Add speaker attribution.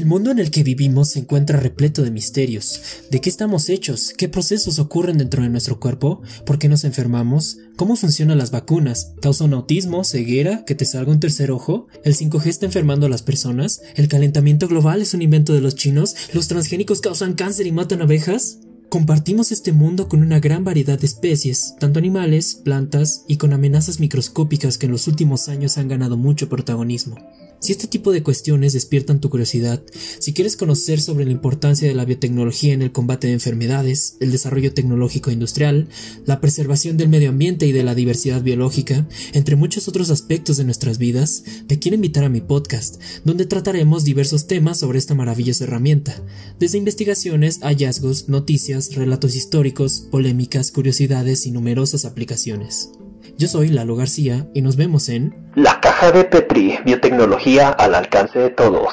Speaker 1: El mundo en el que vivimos se encuentra repleto de misterios. ¿De qué estamos hechos? ¿Qué procesos ocurren dentro de nuestro cuerpo? ¿Por qué nos enfermamos? ¿Cómo funcionan las vacunas? ¿Causa un autismo, ceguera, que te salga un tercer ojo? ¿El 5G está enfermando a las personas? ¿El calentamiento global es un invento de los chinos? ¿Los transgénicos causan cáncer y matan abejas? Compartimos este mundo con una gran variedad de especies, tanto animales, plantas y con amenazas microscópicas que en los últimos años han ganado mucho protagonismo. Si este tipo de cuestiones despiertan tu curiosidad, si quieres conocer sobre la importancia de la biotecnología en el combate de enfermedades, el desarrollo tecnológico e industrial, la preservación del medio ambiente y de la diversidad biológica, entre muchos otros aspectos de nuestras vidas, te quiero invitar a mi podcast, donde trataremos diversos temas sobre esta maravillosa herramienta, desde investigaciones, hallazgos, noticias, relatos históricos, polémicas, curiosidades y numerosas aplicaciones. Yo soy Lalo García y nos vemos en
Speaker 2: La caja de Petri, biotecnología al alcance de todos.